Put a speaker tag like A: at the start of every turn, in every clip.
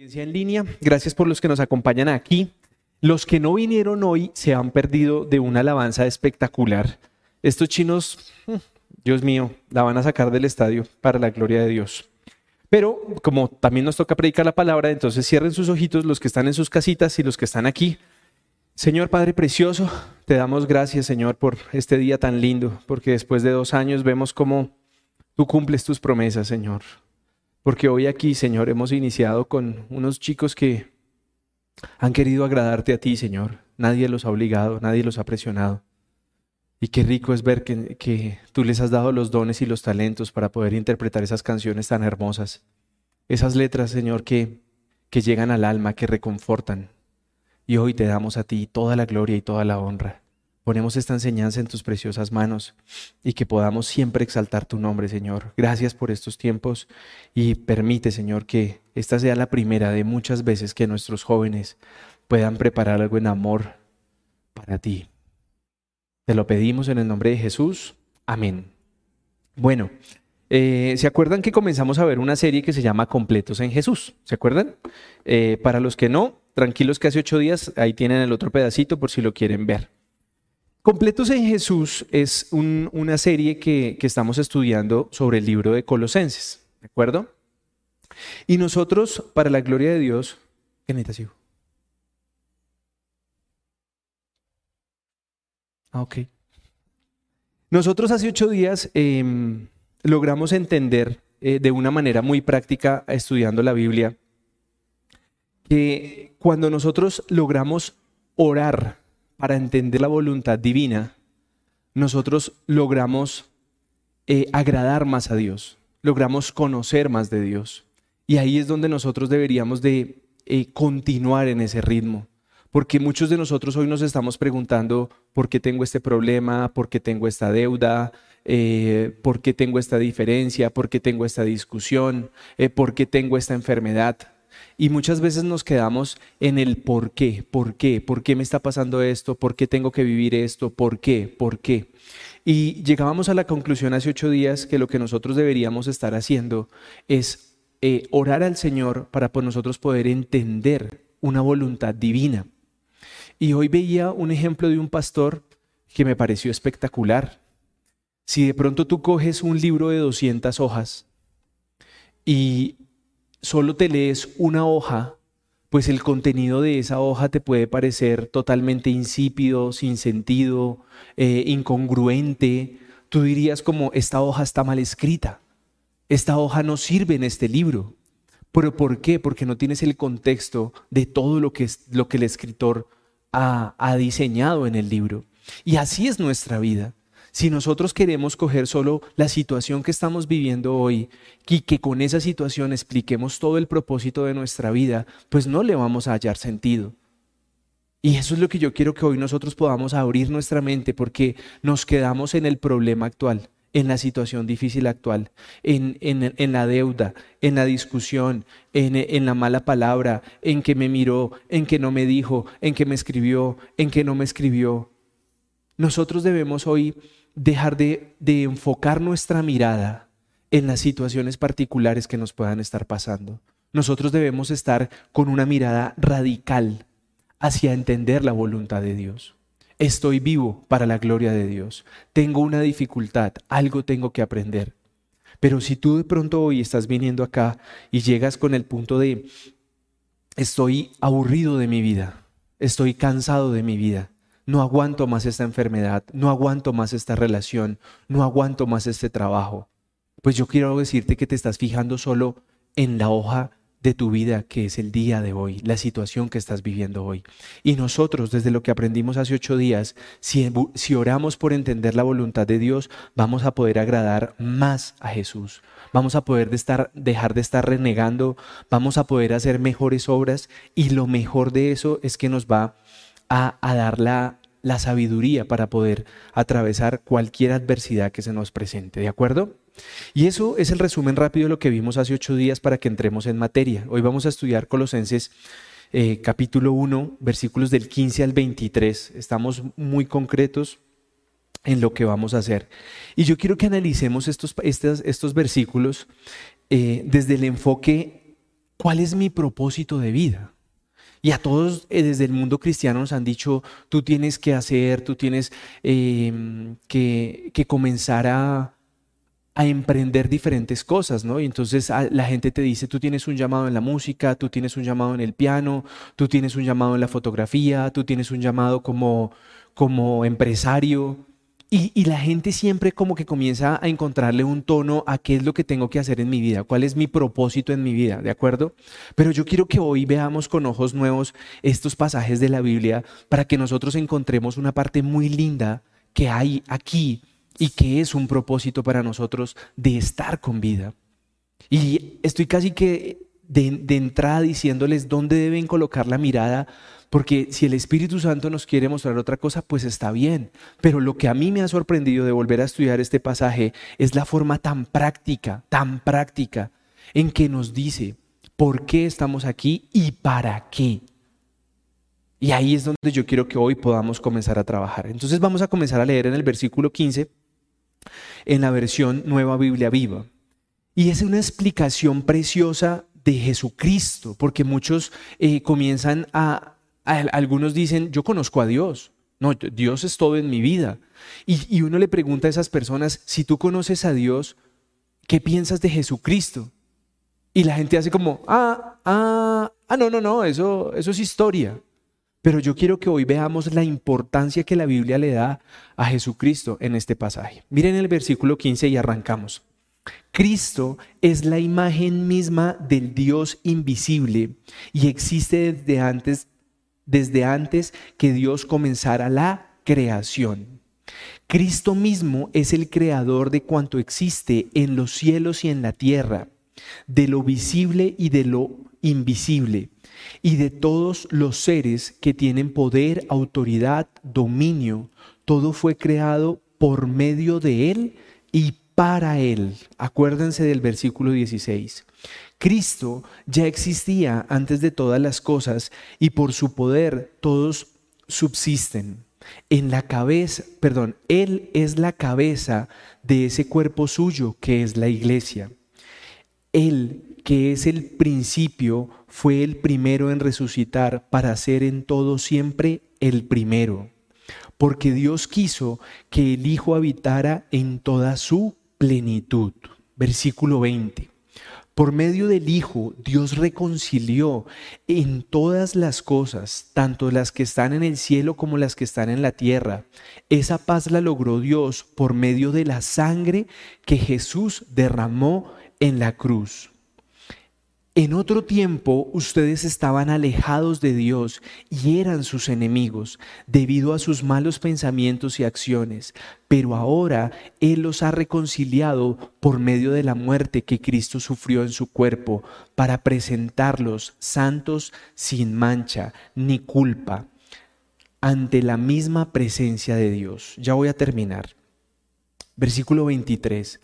A: en línea, gracias por los que nos acompañan aquí. Los que no vinieron hoy se han perdido de una alabanza espectacular. Estos chinos, mm, Dios mío, la van a sacar del estadio para la gloria de Dios. Pero como también nos toca predicar la palabra, entonces cierren sus ojitos los que están en sus casitas y los que están aquí. Señor Padre Precioso, te damos gracias, Señor, por este día tan lindo, porque después de dos años vemos cómo tú cumples tus promesas, Señor. Porque hoy aquí, Señor, hemos iniciado con unos chicos que han querido agradarte a ti, Señor. Nadie los ha obligado, nadie los ha presionado. Y qué rico es ver que, que, tú les has dado los dones y los talentos para poder interpretar esas canciones tan hermosas. Esas letras, Señor, que, que llegan al alma, que reconfortan. Y hoy te damos a ti toda la gloria y toda la honra. Ponemos esta enseñanza en tus preciosas manos y que podamos siempre exaltar tu nombre, Señor. Gracias por estos tiempos y permite, Señor, que esta sea la primera de muchas veces que nuestros jóvenes puedan preparar algo en amor para ti. Te lo pedimos en el nombre de Jesús. Amén. Bueno, eh, ¿se acuerdan que comenzamos a ver una serie que se llama Completos en Jesús? ¿Se acuerdan? Eh, para los que no, tranquilos que hace ocho días, ahí tienen el otro pedacito por si lo quieren ver. Completos en Jesús es una serie que, estamos estudiando sobre el libro de Colosenses, ¿de acuerdo? Y nosotros, para la gloria de Dios, ¿qué necesitas, Ah, ok. Nosotros hace ocho días em, logramos entender eh, de una manera muy práctica, estudiando la Biblia, que cuando nosotros logramos orar para entender la voluntad divina, nosotros logramos eh, agradar más a Dios, logramos conocer más de Dios. Y ahí es donde nosotros deberíamos de eh, continuar en ese ritmo. Porque muchos de nosotros hoy nos estamos preguntando por qué tengo este problema, por qué tengo esta deuda, eh, por qué tengo esta diferencia, por qué tengo esta discusión, por qué tengo esta enfermedad. Y muchas veces nos quedamos en el por qué, por qué, por qué me está pasando esto, por qué tengo que vivir esto, por qué, por qué. Y llegábamos a la conclusión hace ocho días que lo que nosotros deberíamos estar haciendo es eh, orar al Señor para por nosotros poder entender una voluntad divina. Y hoy veía un ejemplo de un pastor que me pareció espectacular. Si de pronto tú coges un libro de 200 hojas y solo te lees una hoja, pues el contenido de esa hoja te puede parecer totalmente insípido, sin sentido, eh, incongruente. Tú dirías como, esta hoja está mal escrita, esta hoja no sirve en este libro. ¿Pero por qué? Porque no tienes el contexto de todo lo que, lo que el escritor ha diseñado en el libro. Y así es nuestra vida. Si nosotros queremos coger solo la situación que estamos viviendo hoy y que con esa situación expliquemos todo el propósito de nuestra vida, pues no le vamos a hallar sentido. Y eso es lo que yo quiero que hoy nosotros podamos abrir nuestra mente porque nos quedamos en el problema actual, en la situación difícil actual, en, en, la deuda, en la discusión, en, en la mala palabra, en que me miró, en que no me dijo, en que me escribió, en que no me escribió. Nosotros debemos hoy dejar de, enfocar nuestra mirada en las situaciones particulares que nos puedan estar pasando. Nosotros debemos estar con una mirada radical hacia entender la voluntad de Dios. Estoy vivo para la gloria de Dios. Tengo una dificultad, algo tengo que aprender. Pero si tú de pronto hoy estás viniendo acá y llegas con el punto de, estoy aburrido de mi vida, estoy cansado de mi vida, no aguanto más esta enfermedad, no aguanto más esta relación, no aguanto más este trabajo. Pues yo quiero decirte que te estás fijando solo en la hoja de tu vida que es el día de hoy, la situación que estás viviendo hoy. Y nosotros, desde lo que aprendimos hace ocho días, si, oramos por entender la voluntad de Dios, vamos a poder agradar más a Jesús. Vamos a poder dejar de estar renegando, vamos a poder hacer mejores obras y lo mejor de eso es que nos va a dar la, la sabiduría para poder atravesar cualquier adversidad que se nos presente, ¿de acuerdo? Y eso es el resumen rápido de lo que vimos hace ocho días para que entremos en materia. Hoy vamos a estudiar Colosenses eh, capítulo 1, versículos del 15 al 23. Estamos muy concretos en lo que vamos a hacer. Y yo quiero que analicemos estos, versículos eh, desde el enfoque ¿cuál es mi propósito de vida? Y a todos eh, desde el mundo cristiano nos han dicho, tú tienes que hacer, tú tienes em, que, comenzar a, a, emprender diferentes cosas, ¿no? Y entonces la gente te dice, tú tienes un llamado en la música, tú tienes un llamado en el piano, tú tienes un llamado en la fotografía, tú tienes un llamado como, como empresario. Y, la gente siempre como que comienza a encontrarle un tono a qué es lo que tengo que hacer en mi vida, cuál es mi propósito en mi vida, ¿de acuerdo? Pero yo quiero que hoy veamos con ojos nuevos estos pasajes de la Biblia para que nosotros encontremos una parte muy linda que hay aquí y que es un propósito para nosotros de estar con vida. Y estoy casi que de, de entrada diciéndoles dónde deben colocar la mirada porque si el Espíritu Santo nos quiere mostrar otra cosa, pues está bien. Pero lo que a mí me ha sorprendido de volver a estudiar este pasaje es la forma tan práctica, tan práctica, en que nos dice por qué estamos aquí y para qué. Y ahí es donde yo quiero que hoy podamos comenzar a trabajar. Entonces vamos a comenzar a leer en el versículo 15, en la versión Nueva Biblia Viva. Y es una explicación preciosa de Jesucristo, porque muchos eh, comienzan a algunos dicen, yo conozco a Dios. No, Dios es todo en mi vida. Y, uno le pregunta a esas personas, si tú conoces a Dios, ¿qué piensas de Jesucristo? Y la gente hace como, ah, ah, ah, no, no, no, eso, eso es historia. Pero yo quiero que hoy veamos la importancia que la Biblia le da a Jesucristo en este pasaje. Miren el versículo 15 y arrancamos. Cristo es la imagen misma del Dios invisible y existe desde antes desde antes que Dios comenzara la creación. Cristo mismo es el creador de cuanto existe en los cielos y en la tierra, de lo visible y de lo invisible, y de todos los seres que tienen poder, autoridad, dominio. Todo fue creado por medio de Él y para Él. Acuérdense del versículo 16. Cristo ya existía antes de todas las cosas y por su poder todos subsisten. En la cabeza, perdón, Él es la cabeza de ese cuerpo suyo que es la iglesia. Él, que es el principio, fue el primero en resucitar para ser en todo siempre el primero. Porque Dios quiso que el Hijo habitara en toda su plenitud. Versículo 20. Por medio del Hijo, Dios reconcilió en todas las cosas, tanto las que están en el cielo como las que están en la tierra. Esa paz la logró Dios por medio de la sangre que Jesús derramó en la cruz. En otro tiempo ustedes estaban alejados de Dios y eran sus enemigos debido a sus malos pensamientos y acciones, pero ahora Él los ha reconciliado por medio de la muerte que Cristo sufrió en su cuerpo para presentarlos santos sin mancha ni culpa ante la misma presencia de Dios. Ya voy a terminar. Versículo 23.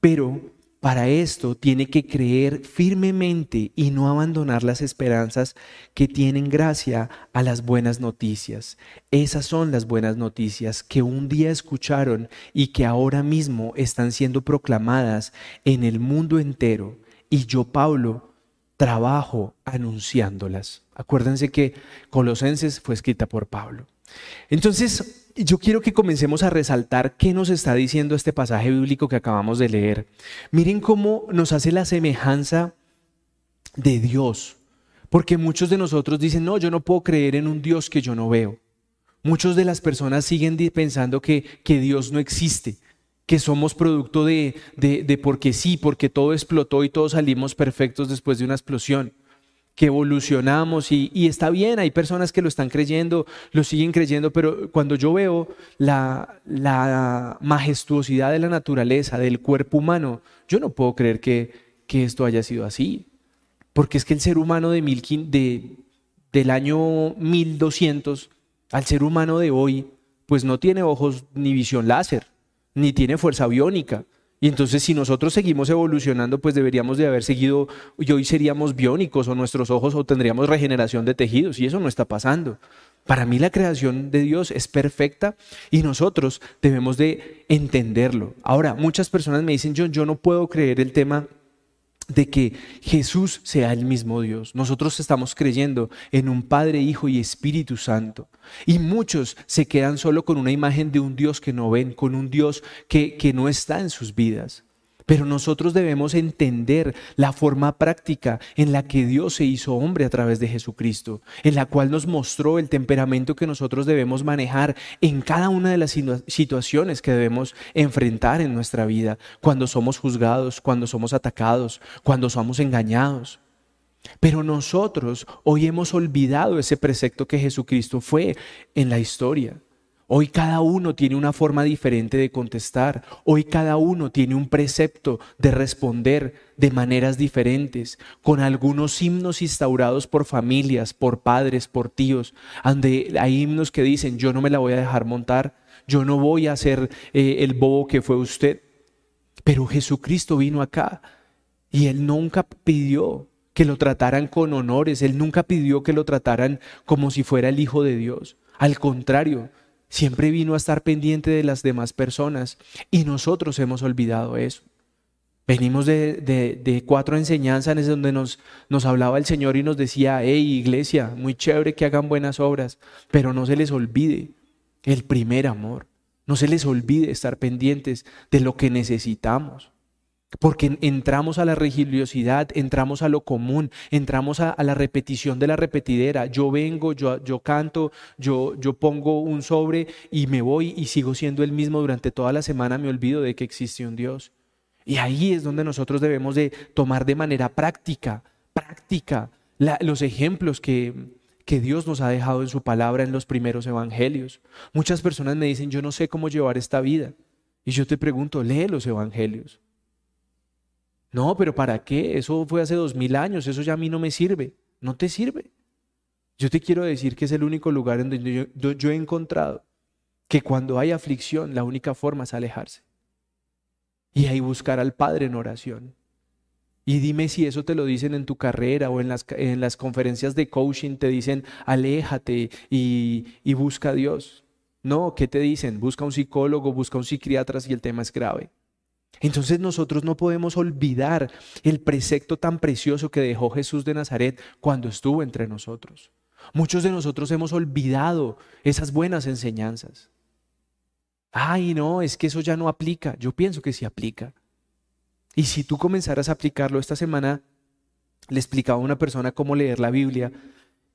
A: Pero para esto tiene que creer firmemente y no abandonar las esperanzas que tienen gracia a las buenas noticias. Esas son las buenas noticias que un día escucharon y que ahora mismo están siendo proclamadas en el mundo entero. Y yo, Pablo, trabajo anunciándolas. Acuérdense que Colosenses fue escrita por Pablo. Entonces, yo quiero que comencemos a resaltar qué nos está diciendo este pasaje bíblico que acabamos de leer. Miren cómo nos hace la semejanza de Dios. Porque muchos de nosotros dicen, no, yo no puedo creer en un Dios que yo no veo. Muchos de las personas siguen pensando que, que Dios no existe, que somos producto de, de porque sí, porque todo explotó y todos salimos perfectos después de una explosión que evolucionamos y, está bien, hay personas que lo están creyendo, lo siguen creyendo, pero cuando yo veo la, majestuosidad de la naturaleza, del cuerpo humano, yo no puedo creer que, esto haya sido así. Porque es que el ser humano de, mil, de del año 1200 al ser humano de hoy, pues no tiene ojos ni visión láser, ni tiene fuerza biónica, y entonces si nosotros seguimos evolucionando, pues deberíamos de haber seguido, y hoy seríamos biónicos o nuestros ojos o tendríamos regeneración de tejidos, y eso no está pasando. Para mí la creación de Dios es perfecta y nosotros debemos de entenderlo. Ahora, muchas personas me dicen, yo, yo no puedo creer el tema de que Jesús sea el mismo Dios. Nosotros estamos creyendo en un Padre, Hijo y Espíritu Santo. Y muchos se quedan solo con una imagen de un Dios que no ven, con un Dios que, que no está en sus vidas. Pero nosotros debemos entender la forma práctica en la que Dios se hizo hombre a través de Jesucristo, en la cual nos mostró el temperamento que nosotros debemos manejar en cada una de las situaciones que debemos enfrentar en nuestra vida, cuando somos juzgados, cuando somos atacados, cuando somos engañados. Pero nosotros hoy hemos olvidado ese precepto que Jesucristo fue en la historia. Hoy cada uno tiene una forma diferente de contestar. Hoy cada uno tiene un precepto de responder de maneras diferentes, con algunos himnos instaurados por familias, por padres, por tíos, donde hay himnos que dicen, yo no me la voy a dejar montar, yo no voy a ser eh, el bobo que fue usted. Pero Jesucristo vino acá y él nunca pidió que lo trataran con honores, él nunca pidió que lo trataran como si fuera el Hijo de Dios. Al contrario, Siempre vino a estar pendiente de las demás personas y nosotros hemos olvidado eso. Venimos de, cuatro enseñanzas en donde nos, nos hablaba el Señor y nos decía, hey iglesia, muy chévere que hagan buenas obras, pero no se les olvide el primer amor. No se les olvide estar pendientes de lo que necesitamos. Porque entramos a la religiosidad, entramos a lo común, entramos a, la repetición de la repetidera. Yo vengo, yo, canto, yo, yo pongo un sobre y me voy y sigo siendo el mismo durante toda la semana, me olvido de que existe un Dios. Y ahí es donde nosotros debemos de tomar de manera práctica, práctica, los ejemplos que, que Dios nos ha dejado en su palabra en los primeros evangelios. Muchas personas me dicen, yo no sé cómo llevar esta vida. Y yo te pregunto, lee los evangelios. No, pero ¿para qué? Eso fue hace dos mil años, eso ya a mí no me sirve. No te sirve. Yo te quiero decir que es el único lugar en donde yo, he encontrado que cuando hay aflicción, la única forma es alejarse. Y ahí buscar al Padre en oración. Y dime si eso te lo dicen en tu carrera o en las, en las conferencias de coaching, te dicen, aléjate y, y busca a Dios. No, ¿qué te dicen? Busca un psicólogo, busca un psiquiatra si el tema es grave. Entonces nosotros no podemos olvidar el precepto tan precioso que dejó Jesús de Nazaret cuando estuvo entre nosotros. Muchos de nosotros hemos olvidado esas buenas enseñanzas. Ay, no, es que eso ya no aplica. Yo pienso que sí aplica. Y si tú comenzaras a aplicarlo esta semana, le explicaba a una persona cómo leer la Biblia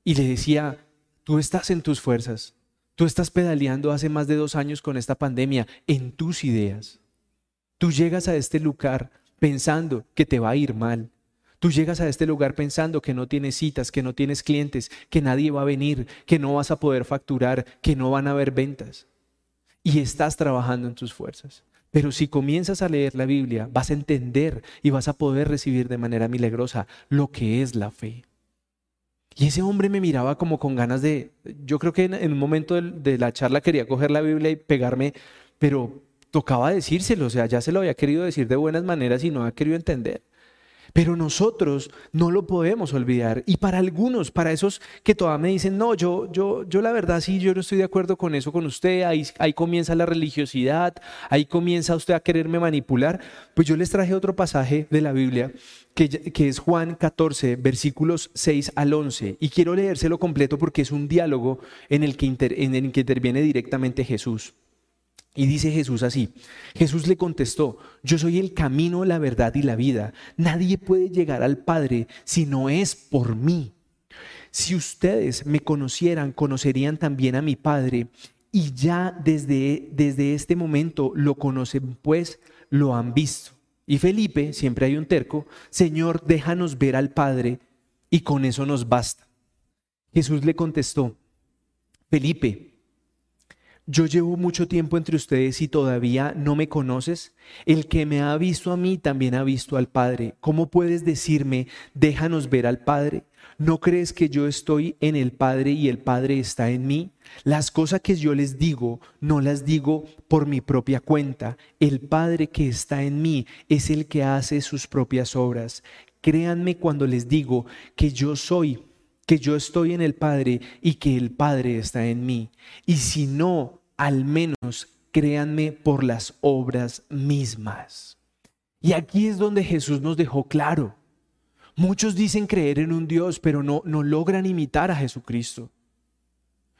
A: y le decía, tú estás en tus fuerzas, tú estás pedaleando hace más de dos años con esta pandemia en tus ideas. Tú llegas a este lugar pensando que te va a ir mal. Tú llegas a este lugar pensando que no tienes citas, que no tienes clientes, que nadie va a venir, que no vas a poder facturar, que no van a haber ventas. Y estás trabajando en tus fuerzas. Pero si comienzas a leer la Biblia, vas a entender y vas a poder recibir de manera milagrosa lo que es la fe. Y ese hombre me miraba como con ganas de, yo creo que en, un momento de, de la charla quería coger la Biblia y pegarme, pero tocaba decírselo, o sea, ya se lo había querido decir de buenas maneras y no ha querido entender. Pero nosotros no lo podemos olvidar. Y para algunos, para esos que todavía me dicen, no, yo, yo, yo la verdad sí, yo no estoy de acuerdo con eso con usted, ahí, comienza la religiosidad, ahí comienza usted a quererme manipular, pues yo les traje otro pasaje de la Biblia que, que es Juan 14, versículos 6 al 11. Y quiero leérselo completo porque es un diálogo en el que, en el que interviene directamente Jesús. Y dice Jesús así, Jesús le contestó, yo soy el camino, la verdad y la vida. Nadie puede llegar al Padre si no es por mí. Si ustedes me conocieran, conocerían también a mi Padre. Y ya desde, desde este momento lo conocen, pues lo han visto. Y Felipe, siempre hay un terco, Señor, déjanos ver al Padre y con eso nos basta. Jesús le contestó, Felipe, yo llevo mucho tiempo entre ustedes y todavía no me conoces. El que me ha visto a mí también ha visto al Padre. ¿Cómo puedes decirme, déjanos ver al Padre? ¿No crees que yo estoy en el Padre y el Padre está en mí? Las cosas que yo les digo, no las digo por mi propia cuenta. El Padre que está en mí es el que hace sus propias obras. Créanme cuando les digo que yo soy que yo estoy en el Padre y que el Padre está en mí. Y si no, al menos créanme por las obras mismas. Y aquí es donde Jesús nos dejó claro, Muchos dicen creer en un Dios, pero no, no logran imitar a Jesucristo.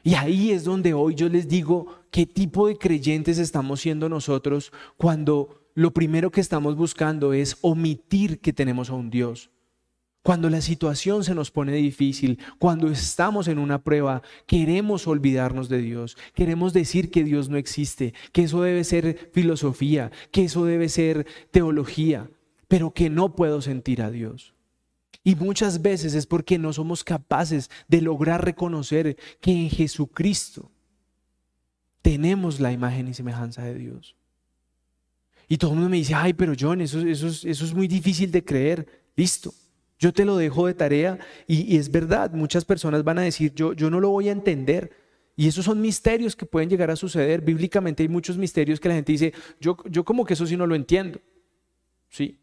A: Y ahí es donde hoy yo les digo qué tipo de creyentes estamos siendo nosotros cuando lo primero que estamos buscando es omitir que tenemos a un Dios. Cuando la situación se nos pone difícil, cuando estamos en una prueba, queremos olvidarnos de Dios, queremos decir que Dios no existe, que eso debe ser filosofía, que eso debe ser teología, pero que no puedo sentir a Dios. Y muchas veces es porque no somos capaces de lograr reconocer que en Jesucristo tenemos la imagen y semejanza de Dios. Y todo el mundo me dice, ay, pero John, eso, es muy difícil de creer. Listo, yo te lo dejo de tarea y, es verdad, muchas personas van a decir, yo, yo no lo voy a entender. Y esos son misterios que pueden llegar a suceder. Bíblicamente hay muchos misterios que la gente dice, yo, yo como que eso sí no lo entiendo. Sí.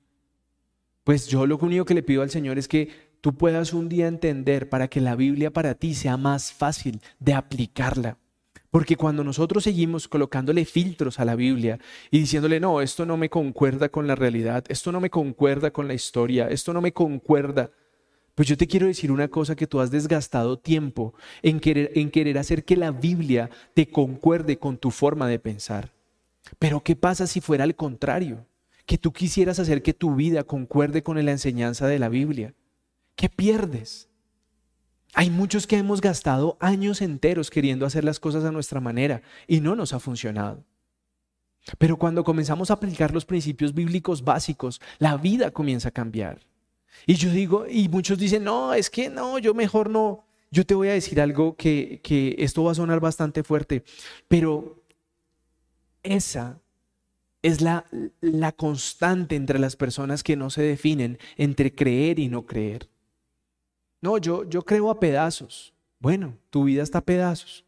A: Pues yo lo único que le pido al Señor es que tú puedas un día entender para que la Biblia para ti sea más fácil de aplicarla. Porque cuando nosotros seguimos colocándole filtros a la Biblia y diciéndole, no, esto no me concuerda con la realidad, esto no me concuerda con la historia, esto no me concuerda, pues yo te quiero decir una cosa que tú has desgastado tiempo en querer, en querer hacer que la Biblia te concuerde con tu forma de pensar. Pero ¿qué pasa si fuera al contrario? Que tú quisieras hacer que tu vida concuerde con la enseñanza de la Biblia. ¿Qué pierdes? Hay muchos que hemos gastado años enteros queriendo hacer las cosas a nuestra manera y no nos ha funcionado. Pero cuando comenzamos a aplicar los principios bíblicos básicos, la vida comienza a cambiar. Y yo digo, y muchos dicen, no, es que no, yo mejor no. Yo te voy a decir algo que, que esto va a sonar bastante fuerte, pero esa es la, la constante entre las personas que no se definen entre creer y no creer. No, yo, yo creo a pedazos. Bueno, tu vida está a pedazos.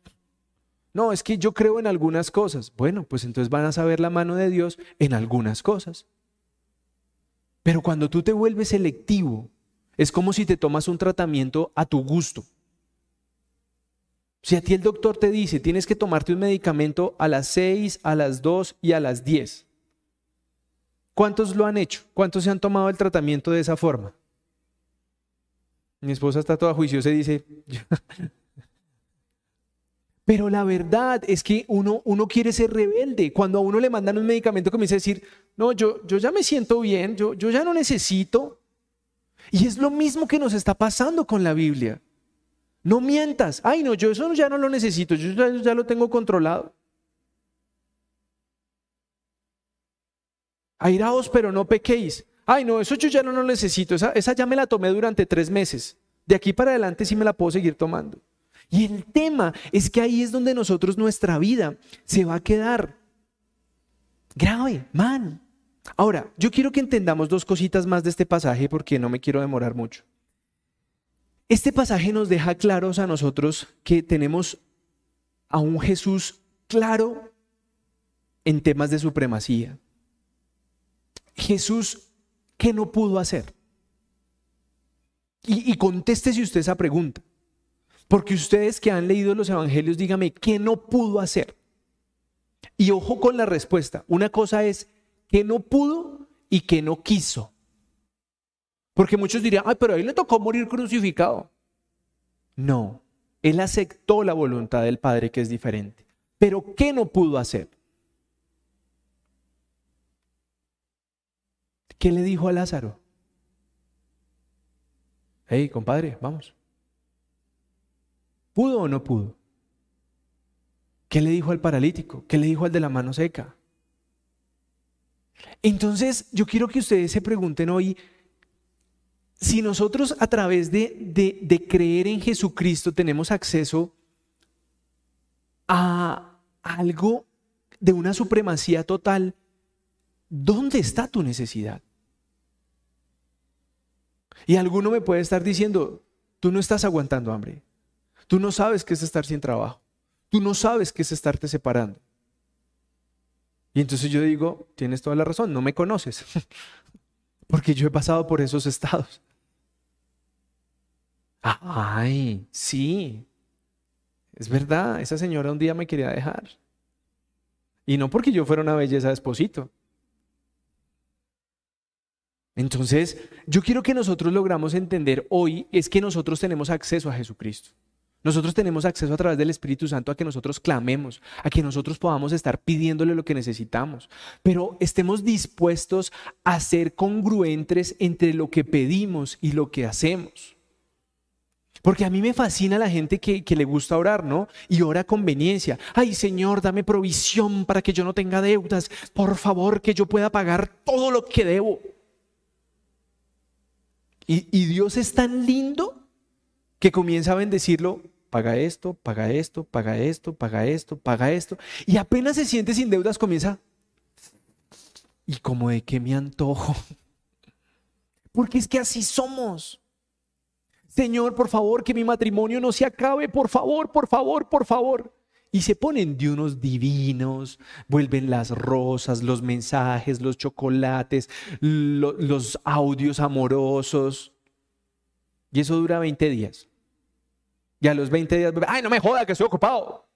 A: No, es que yo creo en algunas cosas. Bueno, pues entonces van a saber la mano de Dios en algunas cosas. Pero cuando tú te vuelves selectivo, es como si te tomas un tratamiento a tu gusto. Si a ti el doctor te dice, tienes que tomarte un medicamento a las 6, a las 2 y a las 10. ¿Cuántos lo han hecho? ¿Cuántos se han tomado el tratamiento de esa forma? Mi esposa está toda juiciosa y dice, pero la verdad es que uno, uno quiere ser rebelde. Cuando a uno le mandan un medicamento comienza a decir, no, yo, yo ya me siento bien, yo, yo ya no necesito. Y es lo mismo que nos está pasando con la Biblia. No mientas. Ay, no, yo eso ya no lo necesito, yo ya, ya lo tengo controlado. Airaos, pero no pequéis. Ay, no, eso yo ya no lo necesito. Esa, ya me la tomé durante tres meses. De aquí para adelante sí me la puedo seguir tomando. Y el tema es que ahí es donde nosotros nuestra vida se va a quedar grave, man. Ahora, yo quiero que entendamos dos cositas más de este pasaje porque no me quiero demorar mucho. Este pasaje nos deja claros a nosotros que tenemos a un Jesús claro en temas de supremacía. Jesús ¿qué no pudo hacer? Y, contéstese usted esa pregunta. Porque ustedes que han leído los evangelios, dígame, ¿qué no pudo hacer? Y ojo con la respuesta. Una cosa es que no pudo y que no quiso. Porque muchos dirían, ay, pero a él le tocó morir crucificado. No, él aceptó la voluntad del Padre que es diferente. Pero ¿qué no pudo hacer? ¿Qué le dijo a Lázaro? Hey, compadre, vamos. ¿Pudo o no pudo? ¿Qué le dijo al paralítico? ¿Qué le dijo al de la mano seca? Entonces, yo quiero que ustedes se pregunten hoy, si nosotros a través de, de, de creer en Jesucristo tenemos acceso a algo de una supremacía total, ¿dónde está tu necesidad? Y alguno me puede estar diciendo, tú no estás aguantando hambre. Tú no sabes qué es estar sin trabajo. Tú no sabes qué es estarte separando. Y entonces yo digo, tienes toda la razón, no me conoces. Porque yo he pasado por esos estados. Ay, sí. Es verdad, esa señora un día me quería dejar. Y no porque yo fuera una belleza de esposito. Entonces, yo quiero que nosotros logramos entender hoy es que nosotros tenemos acceso a Jesucristo. Nosotros tenemos acceso a través del Espíritu Santo a que nosotros clamemos, a que nosotros podamos estar pidiéndole lo que necesitamos, pero estemos dispuestos a ser congruentes entre lo que pedimos y lo que hacemos. Porque a mí me fascina la gente que, le gusta orar, ¿no? Y ora conveniencia. Ay, Señor, dame provisión para que yo no tenga deudas. Por favor, que yo pueda pagar todo lo que debo. Y, Dios es tan lindo que comienza a bendecirlo paga esto, paga esto, paga esto, paga esto, paga esto. Y apenas se siente sin deudas, comienza. ¿Y como de qué me antojo? Porque es que así somos. Señor, por favor, que mi matrimonio no se acabe, por favor, por favor, por favor. Y se ponen de unos divinos, vuelven las rosas, los mensajes, los chocolates, los audios amorosos. Y eso dura 20 días. Y a los 20 días, ay, no me joda que estoy ocupado.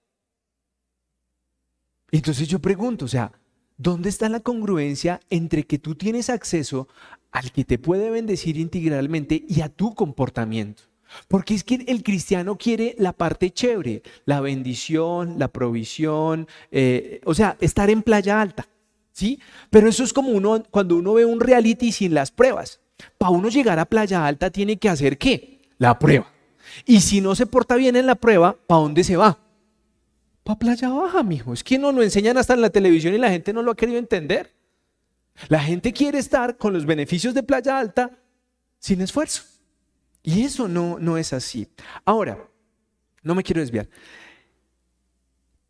A: Entonces yo pregunto, o sea, ¿dónde está la congruencia entre que tú tienes acceso al que te puede bendecir integralmente y a tu comportamiento? Porque es que el cristiano quiere la parte chévere, la bendición, la provisión, eh, o sea, estar en playa alta, ¿sí? Pero eso es como uno, cuando uno ve un reality sin las pruebas. Para uno llegar a playa alta tiene que hacer qué? La prueba. Y si no se porta bien en la prueba, ¿para dónde se va? Para playa baja, mijo. Es que no lo enseñan hasta en la televisión y la gente no lo ha querido entender. La gente quiere estar con los beneficios de playa alta sin esfuerzo. Y eso no, no es así. Ahora, no me quiero desviar.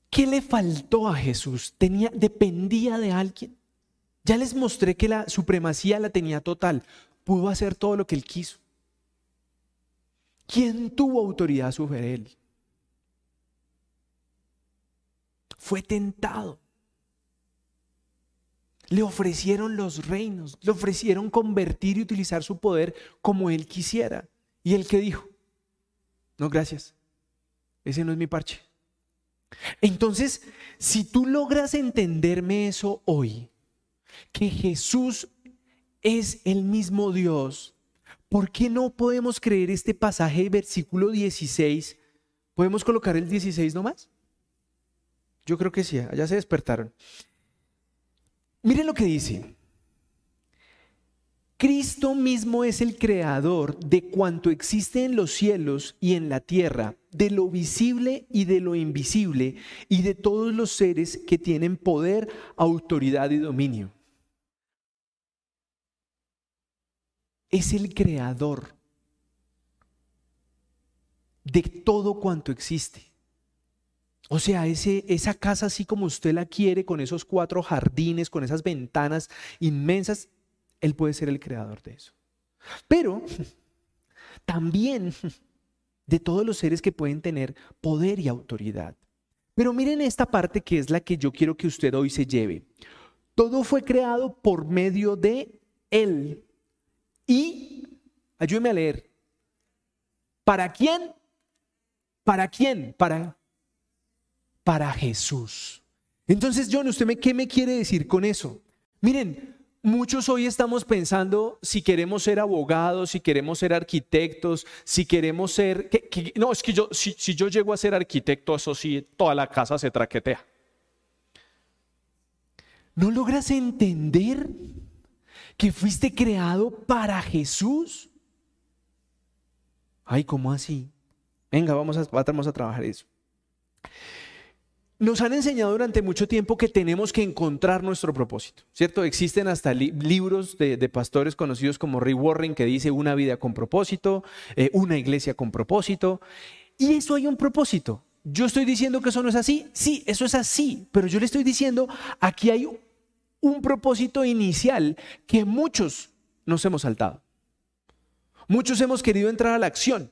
A: ¿Qué le faltó a Jesús? Tenía, dependía de alguien. Ya les mostré que la supremacía la tenía total. Pudo hacer todo lo que él quiso. ¿Quién tuvo autoridad sobre él? Fue tentado. Le ofrecieron los reinos, le ofrecieron convertir y utilizar su poder como él quisiera. ¿Y él qué dijo? No, gracias. Ese no es mi parche. Entonces, si tú logras entenderme eso hoy, que Jesús es el mismo Dios ¿Por qué no podemos creer este pasaje, versículo 16? ¿Podemos colocar el 16 nomás? Yo creo que sí, allá se despertaron. Miren lo que dice. Cristo mismo es el creador de cuanto existe en los cielos y en la tierra, de lo visible y de lo invisible, y de todos los seres que tienen poder, autoridad y dominio. es el creador de todo cuanto existe. O sea, ese, esa casa así como usted la quiere, con esos cuatro jardines, con esas ventanas inmensas, Él puede ser el creador de eso. Pero también de todos los seres que pueden tener poder y autoridad. Pero miren esta parte que es la que yo quiero que usted hoy se lleve. Todo fue creado por medio de Él y, ayúdeme a leer, ¿para quién? ¿Para quién? Para, para Jesús. Entonces, John, ¿usted me, qué me quiere decir con eso? Miren, muchos hoy estamos pensando si queremos ser abogados, si queremos ser arquitectos, si queremos ser... no, es que yo, si, yo llego a ser arquitecto, eso sí, toda la casa se traquetea. ¿No logras entender que fuiste creado para Jesús. Ay, ¿cómo así? Venga, vamos a, vamos a trabajar eso. Nos han enseñado durante mucho tiempo que tenemos que encontrar nuestro propósito, ¿cierto? Existen hasta libros de, pastores conocidos como Rick Warren que dice una vida con propósito, eh, una iglesia con propósito, y eso hay un propósito. Yo estoy diciendo que eso no es así, sí, eso es así, pero yo le estoy diciendo, aquí hay un propósito inicial que muchos nos hemos saltado. Muchos hemos querido entrar a la acción.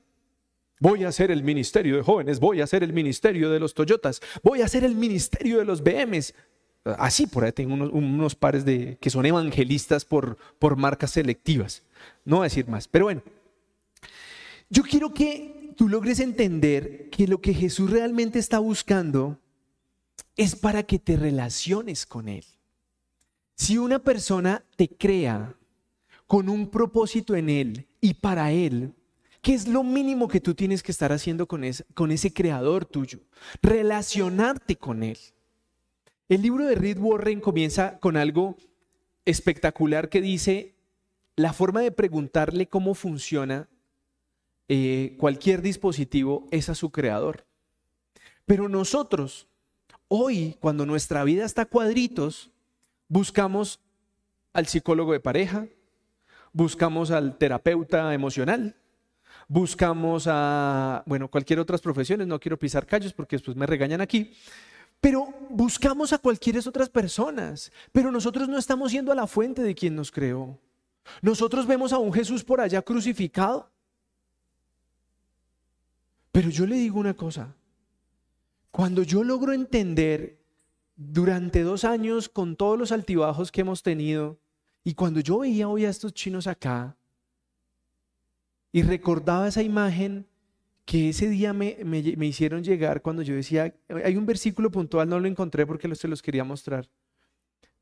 A: Voy a hacer el ministerio de jóvenes, voy a hacer el ministerio de los Toyotas, voy a hacer el ministerio de los BMs. Así por ahí tengo unos, pares de que son evangelistas por, por marcas selectivas. No voy a decir más, pero bueno. Yo quiero que tú logres entender que lo que Jesús realmente está buscando es para que te relaciones con Él. Si una persona te crea con un propósito en Él y para Él, ¿qué es lo mínimo que tú tienes que estar haciendo con ese, con ese creador tuyo? Relacionarte con Él. El libro de Reed Warren comienza con algo espectacular que dice, la forma de preguntarle cómo funciona eh, cualquier dispositivo es a su creador. Pero nosotros, hoy, cuando nuestra vida está cuadritos, buscamos al psicólogo de pareja, buscamos al terapeuta emocional, buscamos a, bueno, cualquier otras profesiones, no quiero pisar callos porque después me regañan aquí, pero buscamos a cualquier otras personas, pero nosotros no estamos yendo a la fuente de quien nos creó. Nosotros vemos a un Jesús por allá crucificado. Pero yo le digo una cosa, cuando yo logro entender durante dos años con todos los altibajos que hemos tenido, y cuando yo veía hoy a estos chinos acá y recordaba esa imagen que ese día me, hicieron llegar cuando yo decía, hay un versículo puntual, no lo encontré porque se los quería mostrar,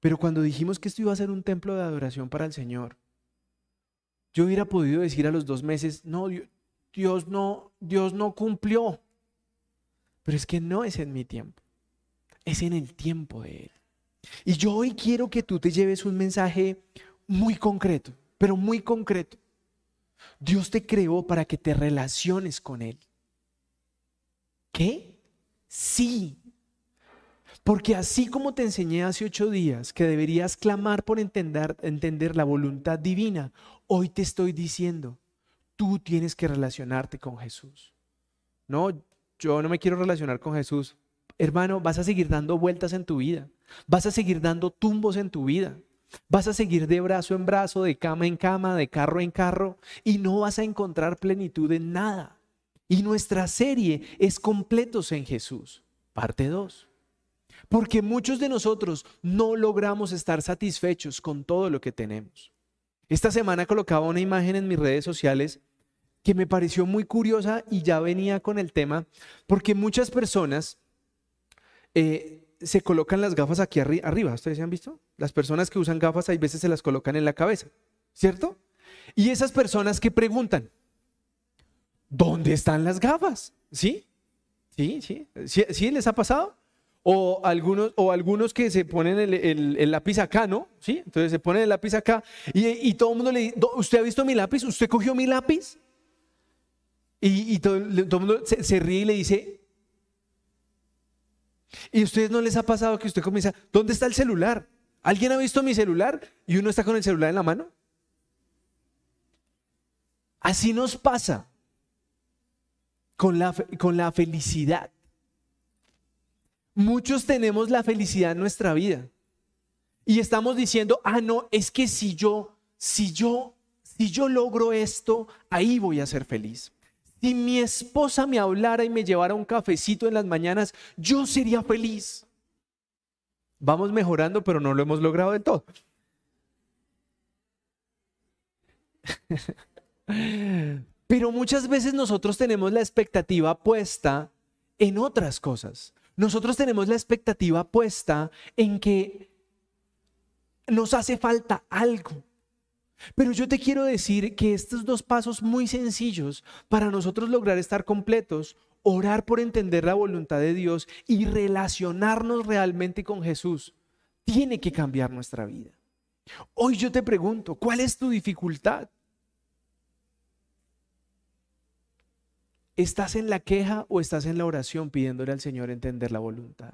A: pero cuando dijimos que esto iba a ser un templo de adoración para el Señor, yo hubiera podido decir a los dos meses, no, Dios no, Dios no cumplió, pero es que no es en mi tiempo, es en el tiempo de Él. Y yo hoy quiero que tú te lleves un mensaje muy concreto, pero muy concreto. Dios te creó para que te relaciones con Él. ¿Qué? Sí. Porque así como te enseñé hace ocho días que deberías clamar por entender, entender la voluntad divina, hoy te estoy diciendo, tú tienes que relacionarte con Jesús. No, yo no me quiero relacionar con Jesús. Hermano, vas a seguir dando vueltas en tu vida. Vas a seguir dando tumbos en tu vida. Vas a seguir de brazo en brazo, de cama en cama, de carro en carro y no vas a encontrar plenitud en nada. Y nuestra serie es Completos en Jesús, parte 2. Porque muchos de nosotros no logramos estar satisfechos con todo lo que tenemos. Esta semana colocaba una imagen en mis redes sociales que me pareció muy curiosa y ya venía con el tema, porque muchas personas eh, se colocan las gafas aquí arriba. ¿Ustedes se han visto? Las personas que usan gafas hay veces se las colocan en la cabeza, ¿cierto? Y esas personas que preguntan, ¿dónde están las gafas? ¿Sí? ¿Sí? ¿Sí? ¿Sí, les ha pasado? O algunos, o algunos que se ponen el, lápiz acá, ¿no? ¿Sí? Entonces se ponen el lápiz acá y, todo el mundo le dice, ¿usted ha visto mi lápiz? ¿Usted cogió mi lápiz? Y, todo, el mundo se ríe y le dice, ¿Y a ustedes no les ha pasado que usted comienza, ¿dónde está el celular? ¿Alguien ha visto mi celular? Y uno está con el celular en la mano. Así nos pasa con la, con la felicidad. Muchos tenemos la felicidad en nuestra vida. Y estamos diciendo, ah, no, es que si yo, si yo, si yo logro esto, ahí voy a ser feliz. Si mi esposa me hablara y me llevara un cafecito en las mañanas, yo sería feliz. Vamos mejorando, pero no lo hemos logrado del todo. Pero muchas veces nosotros tenemos la expectativa puesta en otras cosas. Nosotros tenemos la expectativa puesta en que nos hace falta algo. Pero yo te quiero decir que estos dos pasos muy sencillos para nosotros lograr estar completos, orar por entender la voluntad de Dios y relacionarnos realmente con Jesús, tiene que cambiar nuestra vida. Hoy yo te pregunto, ¿cuál es tu dificultad? ¿Estás en la queja o estás en la oración pidiéndole al Señor entender la voluntad?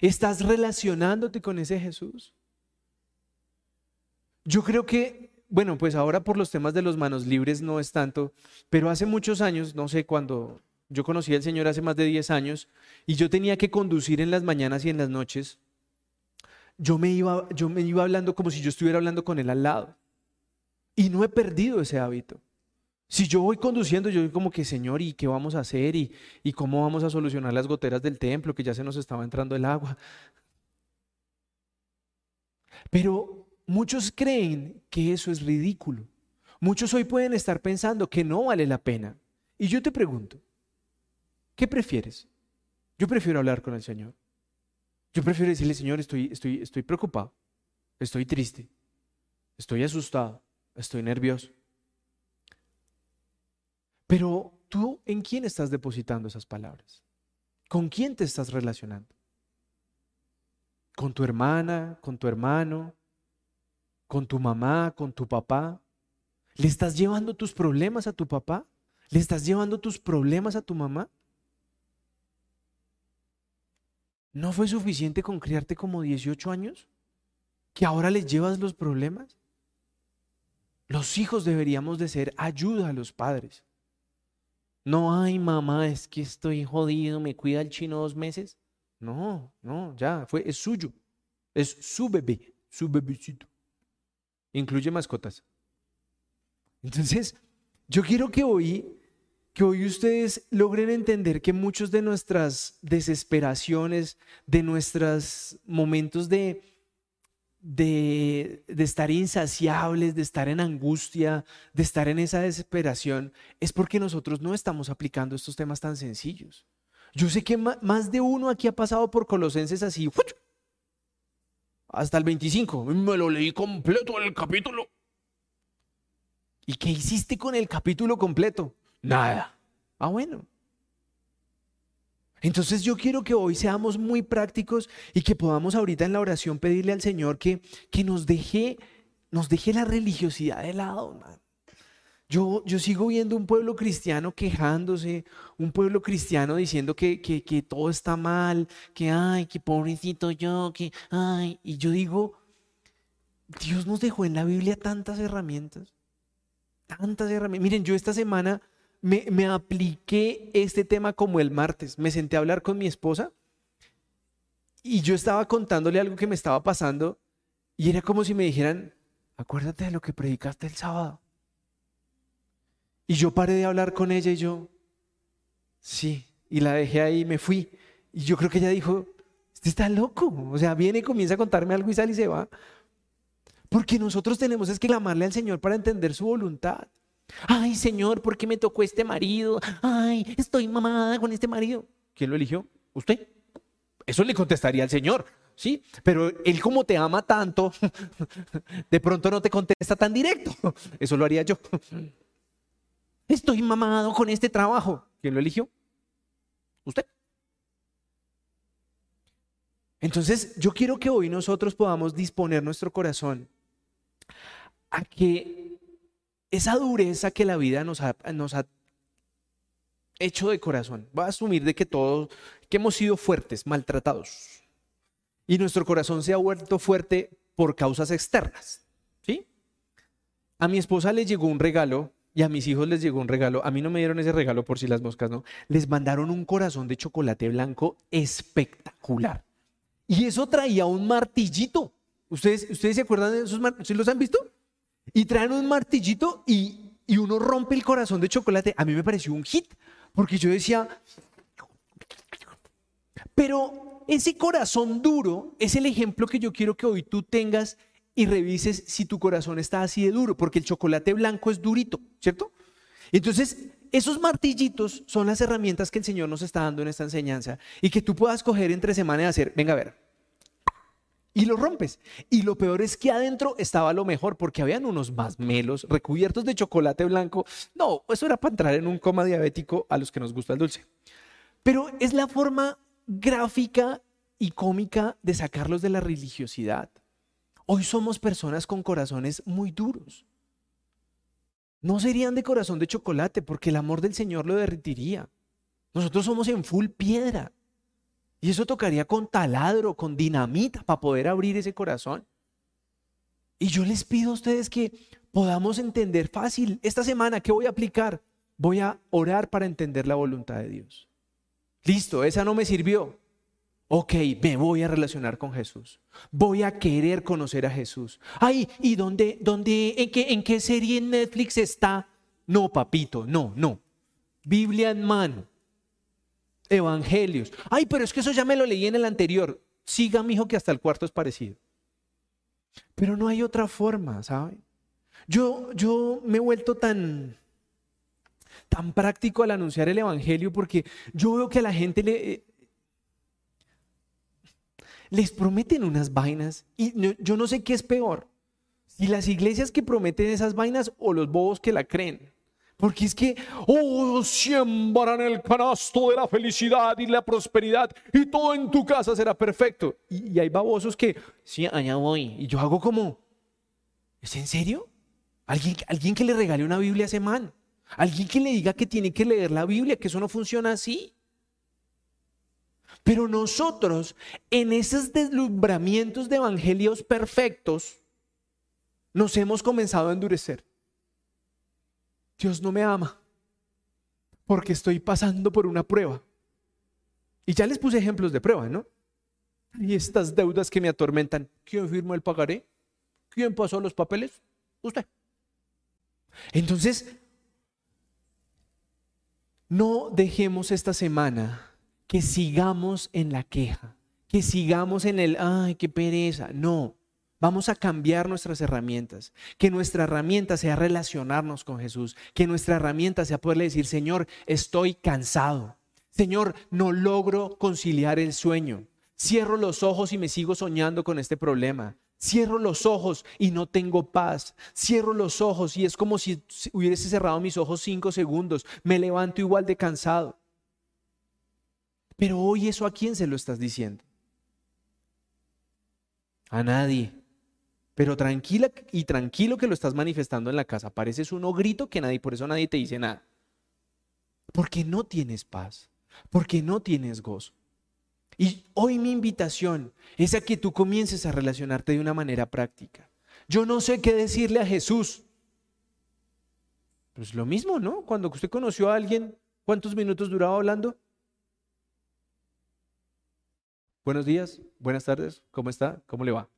A: ¿Estás relacionándote con ese Jesús? Yo creo que, bueno, pues ahora por los temas de los manos libres no es tanto, pero hace muchos años, no sé, cuando yo conocí al Señor hace más de 10 años y yo tenía que conducir en las mañanas y en las noches, yo me iba, yo me iba hablando como si yo estuviera hablando con Él al lado. Y no he perdido ese hábito. Si yo voy conduciendo, yo como que, Señor, ¿y qué vamos a hacer? ¿Y, ¿Y cómo vamos a solucionar las goteras del templo, que ya se nos estaba entrando el agua? Pero muchos creen que eso es ridículo. Muchos hoy pueden estar pensando que no vale la pena. Y yo te pregunto, ¿qué prefieres? Yo prefiero hablar con el Señor. Yo prefiero decirle, Señor, estoy, estoy, estoy preocupado, estoy triste. estoy asustado, estoy nervioso. Pero tú, ¿en quién estás depositando esas palabras? ¿Con quién te estás relacionando? ¿Con tu hermana, con tu hermano, con tu mamá, con tu papá? ¿Le estás llevando tus problemas a tu papá? ¿Le estás llevando tus problemas a tu mamá? ¿No fue suficiente con criarte como 18 años? ¿Que ahora les llevas los problemas? Los hijos deberíamos de ser ayuda a los padres. No, ay mamá, es que estoy jodido, me cuida el chino dos meses. No, no, ya, fue, es suyo. Es su bebé, su bebecito. Incluye mascotas. Entonces, yo quiero que hoy, que hoy ustedes logren entender que muchos de nuestras desesperaciones, de nuestros momentos de, de, estar insaciables, de estar en angustia, de estar en esa desesperación, es porque nosotros no estamos aplicando estos temas tan sencillos. Yo sé que más de uno aquí ha pasado por Colosenses así, hasta el 25. Me lo leí completo el capítulo. ¿Y qué hiciste con el capítulo completo? Nada. Ah, bueno. Entonces yo quiero que hoy seamos muy prácticos y que podamos ahorita en la oración pedirle al Señor que, que nos, deje, nos deje la religiosidad de lado. Yo, yo sigo viendo un pueblo cristiano quejándose, un pueblo cristiano diciendo que, que, que todo está mal, que ay, que pobrecito yo, que ay. Y yo digo, Dios nos dejó en la Biblia tantas herramientas, tantas herramientas. Miren, yo esta semana me, apliqué este tema como el martes. Me senté a hablar con mi esposa y yo estaba contándole algo que me estaba pasando y era como si me dijeran, acuérdate de lo que predicaste el sábado. Y yo paré de hablar con ella y yo, sí, y la dejé ahí y me fui. Y yo creo que ella dijo, este está loco. O sea, viene y comienza a contarme algo y sale y se va. Porque nosotros tenemos es que clamarle al Señor para entender su voluntad. Ay, Señor, ¿por qué me tocó este marido? Ay, estoy mamada con este marido. ¿Quién lo eligió? ¿Usted? Eso le contestaría al Señor, ¿sí? Pero Él como te ama tanto, de pronto no te contesta tan directo. Eso lo haría yo. Estoy mamado con este trabajo. ¿Quién lo eligió? ¿Usted? Entonces, yo quiero que hoy nosotros podamos disponer nuestro corazón a que esa dureza que la vida nos ha, hecho de corazón. Voy a asumir de que todos, que hemos sido fuertes, maltratados. Y nuestro corazón se ha vuelto fuerte por causas externas. ¿Sí? A mi esposa le llegó un regalo y a mis hijos les llegó un regalo. A mí no me dieron ese regalo por si las moscas, ¿no? Les mandaron un corazón de chocolate blanco espectacular. Y eso traía un martillito. ¿Ustedes, ¿ustedes se acuerdan de esos martillos? ¿Sí los han visto? y traen un martillito y, uno rompe el corazón de chocolate. A mí me pareció un hit, porque yo decía, pero ese corazón duro es el ejemplo que yo quiero que hoy tú tengas y revises si tu corazón está así de duro, porque el chocolate blanco es durito, ¿cierto? Entonces, esos martillitos son las herramientas que el Señor nos está dando en esta enseñanza y que tú puedas coger entre semana y hacer, venga a ver, y lo rompes. Y lo peor es que adentro estaba lo mejor porque habían unos masmelos recubiertos de chocolate blanco. No, eso era para entrar en un coma diabético a los que nos gusta el dulce. Pero es la forma gráfica y cómica de sacarlos de la religiosidad. Hoy somos personas con corazones muy duros. No serían de corazón de chocolate porque el amor del Señor lo derretiría. Nosotros somos en full piedra. Y eso tocaría con taladro, con dinamita para poder abrir ese corazón. Y yo les pido a ustedes que podamos entender fácil. Esta semana, ¿qué voy a aplicar? Voy a orar para entender la voluntad de Dios. Listo, esa no me sirvió. Ok, me voy a relacionar con Jesús. Voy a querer conocer a Jesús. Ay, ¿y dónde, dónde, en qué, en qué serie en Netflix está? No, papito, no, no. Biblia en mano evangelios. Ay, pero es que eso ya me lo leí en el anterior. Siga, mi hijo, que hasta el cuarto es parecido. Pero no hay otra forma, ¿sabe? Yo, yo me he vuelto tan, tan práctico al anunciar el evangelio porque yo veo que a la gente le, les prometen unas vainas y yo no sé qué es peor. Si las iglesias que prometen esas vainas o los bobos que la creen. Porque es que, oh, siembran el canasto de la felicidad y la prosperidad y todo en tu casa será perfecto. Y, hay babosos que, sí, allá voy. Y yo hago como, ¿es en serio? ¿Alguien, alguien que le regale una Biblia a ese man. Alguien que le diga que tiene que leer la Biblia, que eso no funciona así. Pero nosotros, en esos deslumbramientos de evangelios perfectos, nos hemos comenzado a endurecer. Dios no me ama porque estoy pasando por una prueba. Y ya les puse ejemplos de prueba, ¿no? Y estas deudas que me atormentan, ¿quién firmó el pagaré? ¿Quién pasó los papeles? Usted. Entonces, no dejemos esta semana que sigamos en la queja, que sigamos en el, ay, qué pereza. No, vamos a cambiar nuestras herramientas. Que nuestra herramienta sea relacionarnos con Jesús. Que nuestra herramienta sea poderle decir, Señor, estoy cansado. Señor, no logro conciliar el sueño. Cierro los ojos y me sigo soñando con este problema. Cierro los ojos y no tengo paz. Cierro los ojos y es como si hubiese cerrado mis ojos cinco segundos. Me levanto igual de cansado. Pero hoy eso a quién se lo estás diciendo? A nadie. Pero tranquila y tranquilo que lo estás manifestando en la casa. Pareces uno grito que nadie, por eso nadie te dice nada. Porque no tienes paz. Porque no tienes gozo. Y hoy mi invitación es a que tú comiences a relacionarte de una manera práctica. Yo no sé qué decirle a Jesús. Pues lo mismo, ¿no? Cuando usted conoció a alguien, ¿cuántos minutos duraba hablando? Buenos días, buenas tardes, ¿cómo está? ¿Cómo le va?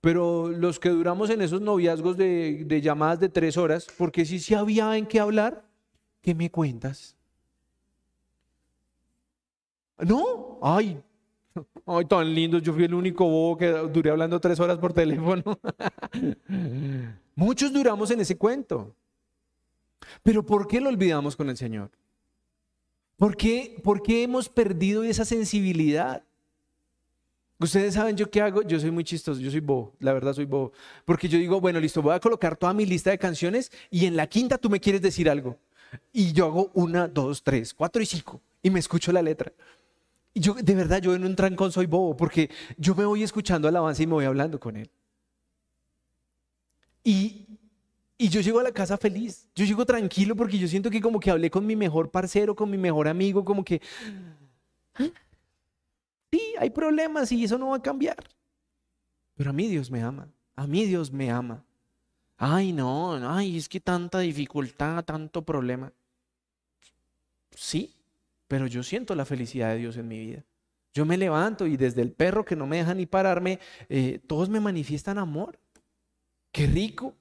A: Pero los que duramos en esos noviazgos de, llamadas de tres horas, porque si sí había en qué hablar, ¿qué me cuentas? No, ay, ay, tan lindo. Yo fui el único bobo que duré hablando tres horas por teléfono. Muchos duramos en ese cuento. Pero ¿por qué lo olvidamos con el Señor? ¿Por qué, ¿Por qué hemos perdido esa sensibilidad? Ustedes saben yo qué hago, yo soy muy chistoso, yo soy bobo, la verdad soy bobo. Porque yo digo, bueno, listo, voy a colocar toda mi lista de canciones y en la quinta tú me quieres decir algo. Y yo hago una, dos, tres, cuatro y cinco y me escucho la letra. Y yo, de verdad, yo en un trancón soy bobo, porque yo me voy escuchando alabanza y me voy hablando con él. Y, y yo llego a la casa feliz, yo llego tranquilo porque yo siento que como que hablé con mi mejor parcero, con mi mejor amigo, como que, ¿Ah? sí, hay problemas y eso no va a cambiar. Pero a mí Dios me ama, a mí Dios me ama. Ay, no, ay, es que tanta dificultad, tanto problema. Sí, pero yo siento la felicidad de Dios en mi vida. Yo me levanto y desde el perro que no me deja ni pararme, eh, todos me manifiestan amor. Qué rico.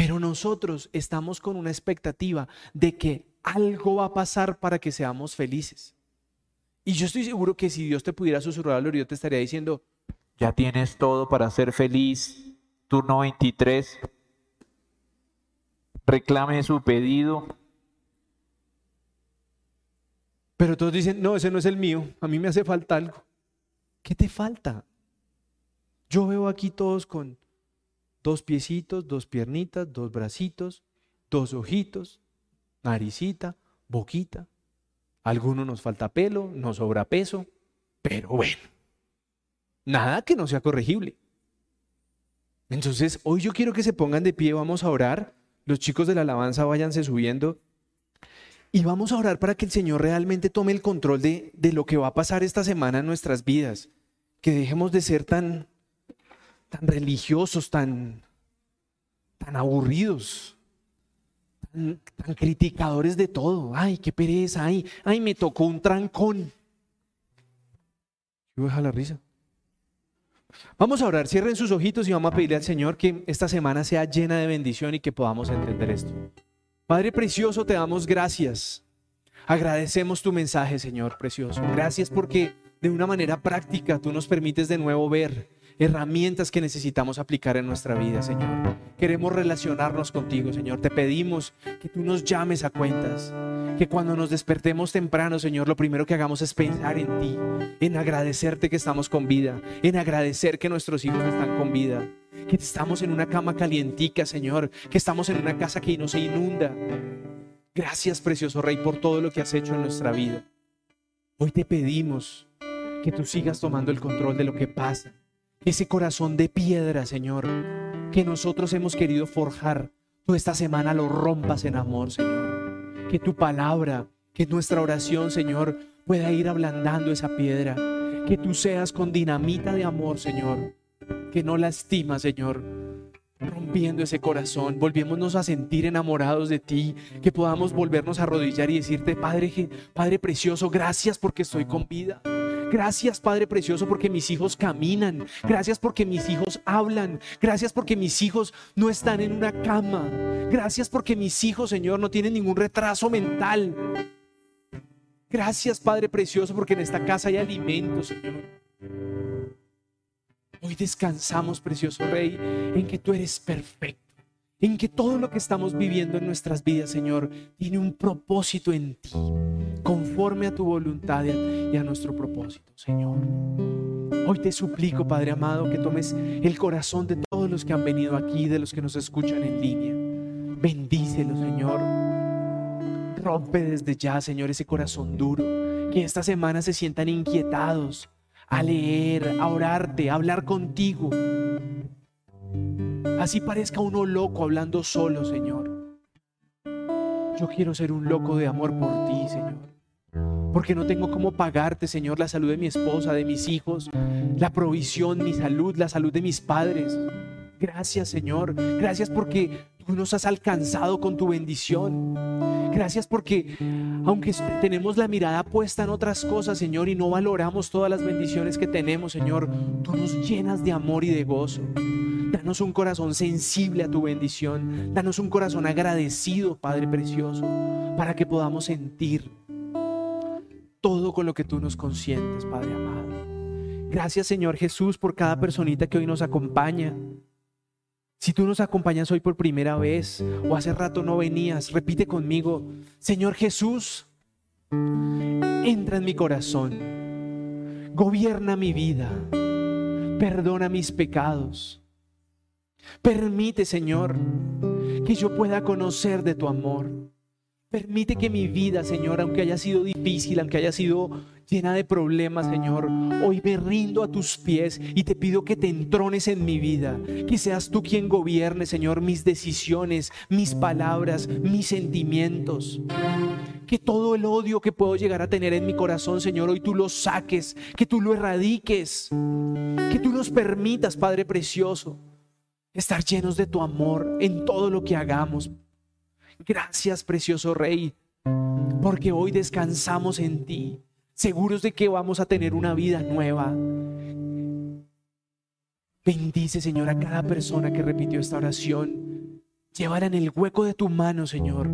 A: Pero nosotros estamos con una expectativa de que algo va a pasar para que seamos felices. Y yo estoy seguro que si Dios te pudiera susurrar al oído, te estaría diciendo, ya tienes todo para ser feliz. Turno 23 reclame su pedido. Pero todos dicen, no, ese no es el mío, a mí me hace falta algo. ¿Qué te falta? Yo veo aquí todos con dos piecitos, dos piernitas, dos bracitos, dos ojitos, naricita, boquita. alguno nos falta pelo, nos sobra peso, pero bueno, nada que no sea corregible. Entonces, hoy yo quiero que se pongan de pie, vamos a orar. Los chicos de la alabanza váyanse subiendo. Y vamos a orar para que el Señor realmente tome el control de, de lo que va a pasar esta semana en nuestras vidas. Que dejemos de ser tan, tan religiosos, tan, tan aburridos, tan, tan, criticadores de todo. Ay, qué pereza, ay, ay, me tocó un trancón. Yo deja la risa. Vamos a orar, cierren sus ojitos y vamos a pedirle al Señor que esta semana sea llena de bendición y que podamos entender esto. Padre precioso, te damos gracias. Agradecemos tu mensaje, Señor precioso. Gracias porque de una manera práctica tú nos permites de nuevo ver herramientas que necesitamos aplicar en nuestra vida, Señor. Queremos relacionarnos contigo, Señor. Te pedimos que tú nos llames a cuentas, Que cuando nos despertemos temprano, Señor, lo primero que hagamos es pensar en ti, en agradecerte que estamos con vida, en agradecer que nuestros hijos están con vida, que estamos en una cama calientica, Señor, que estamos en una casa que no se inunda. Gracias, precioso Rey, por todo lo que has hecho en nuestra vida. Hoy te pedimos que tú sigas tomando el control de lo que pasa. Ese corazón de piedra, Señor, que nosotros hemos querido forjar, tú esta semana lo rompas en amor, Señor. Que tu palabra, que nuestra oración, Señor, pueda ir ablandando esa piedra. Que tú seas con dinamita de amor, Señor. Que no lastima, Señor, rompiendo ese corazón, volviéndonos a sentir enamorados de ti, que podamos volvernos a arrodillar y decirte, Padre, Padre precioso, gracias porque estoy con vida. Gracias Padre Precioso porque mis hijos caminan. Gracias porque mis hijos hablan. Gracias porque mis hijos no están en una cama. Gracias porque mis hijos, Señor, no tienen ningún retraso mental. Gracias Padre Precioso porque en esta casa hay alimento, Señor. Hoy descansamos, precioso Rey, en que tú eres perfecto, en que todo lo que estamos viviendo en nuestras vidas, Señor, tiene un propósito en ti, conforme a tu voluntad y a nuestro propósito, Señor. Hoy te suplico, Padre amado, que tomes el corazón de todos los que han venido aquí, de los que nos escuchan en línea. Bendícelo, Señor. Rompe desde ya, Señor, ese corazón duro. Que esta semana se sientan inquietados a leer, a orarte, a hablar contigo. Así parezca uno loco hablando solo, Señor. Yo quiero ser un loco de amor por ti, Señor. Porque no tengo cómo pagarte, Señor, la salud de mi esposa, de mis hijos, la provisión, mi salud, la salud de mis padres. Gracias, Señor. Gracias porque tú nos has alcanzado con tu bendición. Gracias porque aunque tenemos la mirada puesta en otras cosas, Señor, y no valoramos todas las bendiciones que tenemos, Señor, tú nos llenas de amor y de gozo. Danos un corazón sensible a tu bendición. Danos un corazón agradecido, Padre Precioso, para que podamos sentir todo con lo que tú nos consientes, Padre amado. Gracias, Señor Jesús, por cada personita que hoy nos acompaña. Si tú nos acompañas hoy por primera vez o hace rato no venías, repite conmigo, Señor Jesús, entra en mi corazón, gobierna mi vida, perdona mis pecados. Permite, Señor, que yo pueda conocer de tu amor. Permite que mi vida, Señor, aunque haya sido difícil, aunque haya sido llena de problemas, Señor, hoy me rindo a tus pies y te pido que te entrones en mi vida, que seas tú quien gobierne, Señor, mis decisiones, mis palabras, mis sentimientos. Que todo el odio que puedo llegar a tener en mi corazón, Señor, hoy tú lo saques, que tú lo erradiques, que tú nos permitas, Padre Precioso, estar llenos de tu amor en todo lo que hagamos. Gracias, precioso Rey, porque hoy descansamos en ti, seguros de que vamos a tener una vida nueva. Bendice, Señor, a cada persona que repitió esta oración. Llévala en el hueco de tu mano, Señor,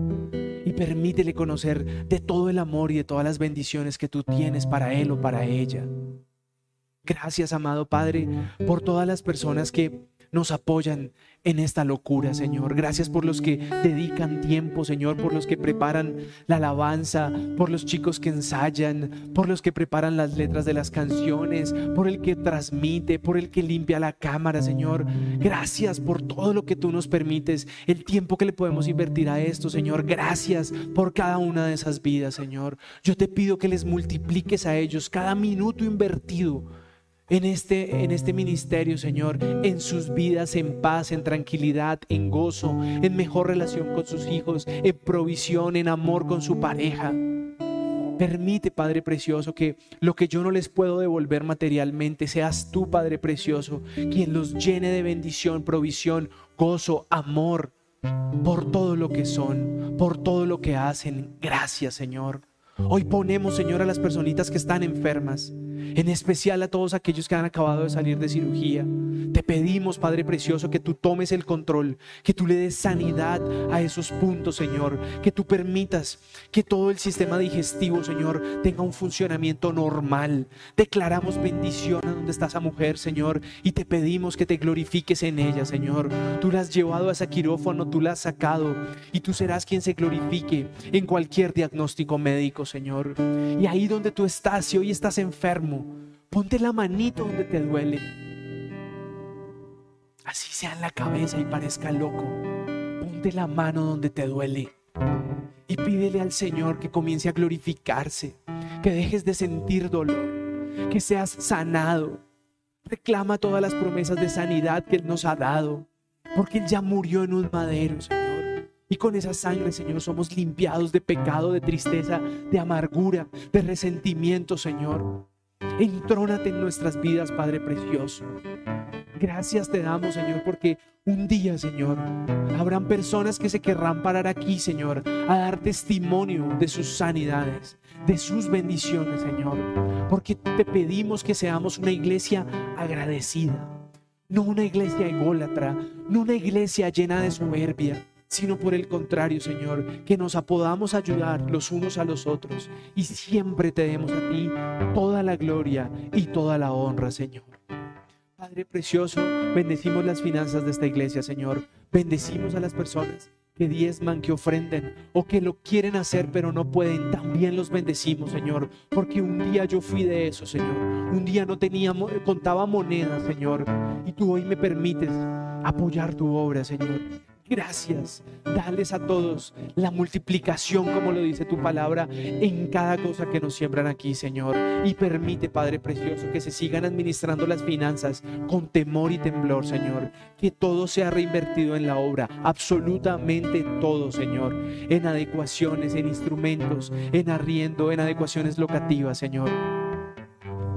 A: y permítele conocer de todo el amor y de todas las bendiciones que tú tienes para él o para ella. Gracias, amado Padre, por todas las personas que nos apoyan en esta locura, Señor. Gracias por los que dedican tiempo, Señor, por los que preparan la alabanza, por los chicos que ensayan, por los que preparan las letras de las canciones, por el que transmite, por el que limpia la cámara, Señor. Gracias por todo lo que tú nos permites, el tiempo que le podemos invertir a esto, Señor. Gracias por cada una de esas vidas, Señor. Yo te pido que les multipliques a ellos cada minuto invertido en este, en este ministerio, Señor, en sus vidas, en paz, en tranquilidad, en gozo, en mejor relación con sus hijos, en provisión, en amor con su pareja. Permite, Padre Precioso, que lo que yo no les puedo devolver materialmente, seas tú, Padre Precioso, quien los llene de bendición, provisión, gozo, amor, por todo lo que son, por todo lo que hacen. Gracias, Señor. Hoy ponemos, Señor, a las personitas que están enfermas en especial a todos aquellos que han acabado de salir de cirugía. Te pedimos, Padre Precioso, que tú tomes el control, que tú le des sanidad a esos puntos, Señor, que tú permitas que todo el sistema digestivo, Señor, tenga un funcionamiento normal. Declaramos bendición a donde está esa mujer, Señor, y te pedimos que te glorifiques en ella, Señor. Tú la has llevado a ese quirófano, tú la has sacado, y tú serás quien se glorifique en cualquier diagnóstico médico, Señor. Y ahí donde tú estás, si hoy estás enfermo, ponte la manito donde te duele así sea en la cabeza y parezca loco, ponte la mano donde te duele y pídele al Señor que comience a glorificarse, que dejes de sentir dolor, que seas sanado. Reclama todas las promesas de sanidad que Él nos ha dado, porque Él ya murió en un madero. Y con esa sangre, Señor, somos limpiados de pecado, de tristeza, de amargura, de resentimiento, Señor. Entrónate en nuestras vidas, Padre precioso. Gracias te damos, Señor, porque un día, Señor, habrán personas que se querrán parar aquí, Señor, a dar testimonio de sus sanidades, de sus bendiciones, Señor. Porque te pedimos que seamos una iglesia agradecida, no una iglesia ególatra, no una iglesia llena de soberbia, sino por el contrario, Señor, que nos podamos ayudar los unos a los otros y siempre te demos a ti toda la gloria y toda la honra, Señor. Padre precioso, bendecimos las finanzas de esta iglesia, Señor. Bendecimos a las personas que diezman, que ofrenden o que lo quieren hacer pero no pueden. También los bendecimos, Señor, porque un día yo fui de eso, Señor. Un día no tenía, contaba monedas, Señor, y tú hoy me permites apoyar tu obra, Señor. Gracias. Dales a todos la multiplicación, como lo dice tu palabra, en cada cosa que nos siembran aquí, Señor. Y permite, Padre Precioso, que se sigan administrando las finanzas con temor y temblor, Señor. Que todo sea reinvertido en la obra, absolutamente todo, Señor. En adecuaciones, en instrumentos, en arriendo, en adecuaciones locativas, Señor.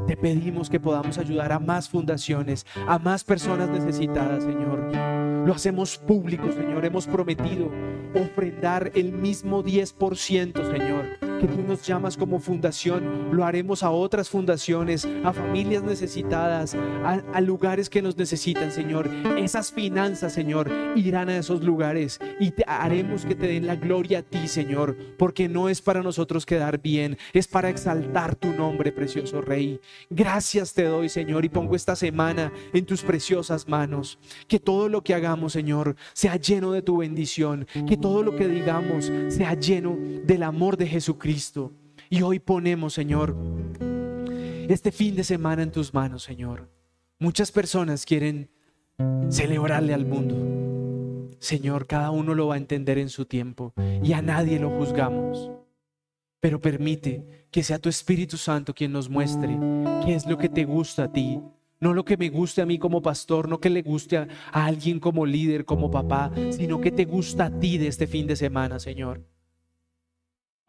A: Te pedimos que podamos ayudar a más fundaciones, a más personas necesitadas, Señor lo hacemos público, Señor. Hemos prometido ofrendar el mismo 10%, Señor que tú nos llamas como fundación, lo haremos a otras fundaciones, a familias necesitadas, a, lugares que nos necesitan, Señor. Esas finanzas, Señor, irán a esos lugares y te haremos que te den la gloria a ti, Señor, porque no es para nosotros quedar bien, es para exaltar tu nombre, precioso Rey. Gracias te doy, Señor, y pongo esta semana en tus preciosas manos. Que todo lo que hagamos, Señor, sea lleno de tu bendición, que todo lo que digamos sea lleno del amor de Y hoy ponemos, Señor, este fin de semana en tus manos, Señor. Muchas personas quieren celebrarle al mundo. Señor, cada uno lo va a entender en su tiempo y a nadie lo juzgamos. Pero permite que sea tu Espíritu Santo quien nos muestre qué es lo que te gusta a ti. No lo que me guste a mí como pastor, no que le guste a, a alguien como líder, como papá, sino que te gusta a ti de este fin de semana, Señor.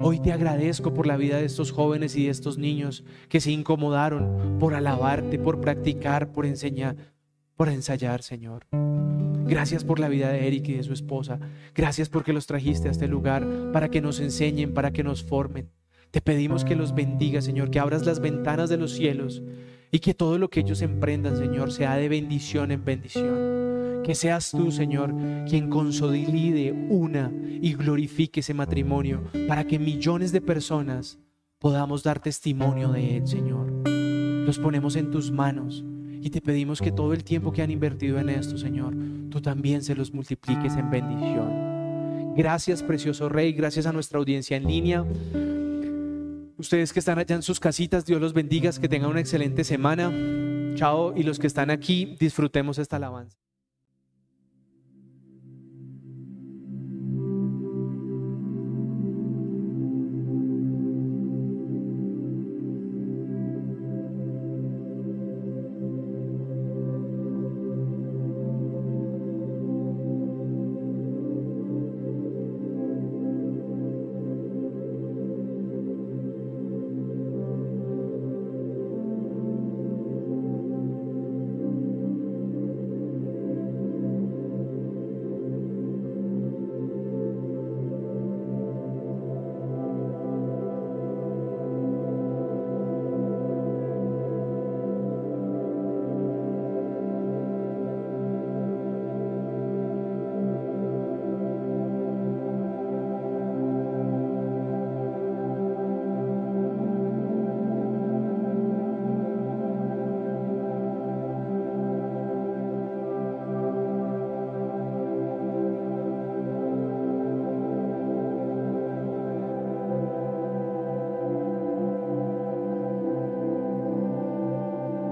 A: Hoy te agradezco por la vida de estos jóvenes y de estos niños que se incomodaron por alabarte, por practicar, por enseñar, por ensayar, Señor. Gracias por la vida de Eric y de su esposa. Gracias porque los trajiste a este lugar para que nos enseñen, para que nos formen. Te pedimos que los bendiga, Señor, que abras las ventanas de los cielos y que todo lo que ellos emprendan, Señor, sea de bendición en bendición. Que seas tú, Señor, quien consolide una y glorifique ese matrimonio para que millones de personas podamos dar testimonio de él, Señor. Los ponemos en tus manos y te pedimos que todo el tiempo que han invertido en esto, Señor, tú también se los multipliques en bendición. Gracias, precioso Rey, gracias a nuestra audiencia en línea. Ustedes que están allá en sus casitas, Dios los bendiga, que tengan una excelente semana. Chao, y los que están aquí, disfrutemos esta alabanza.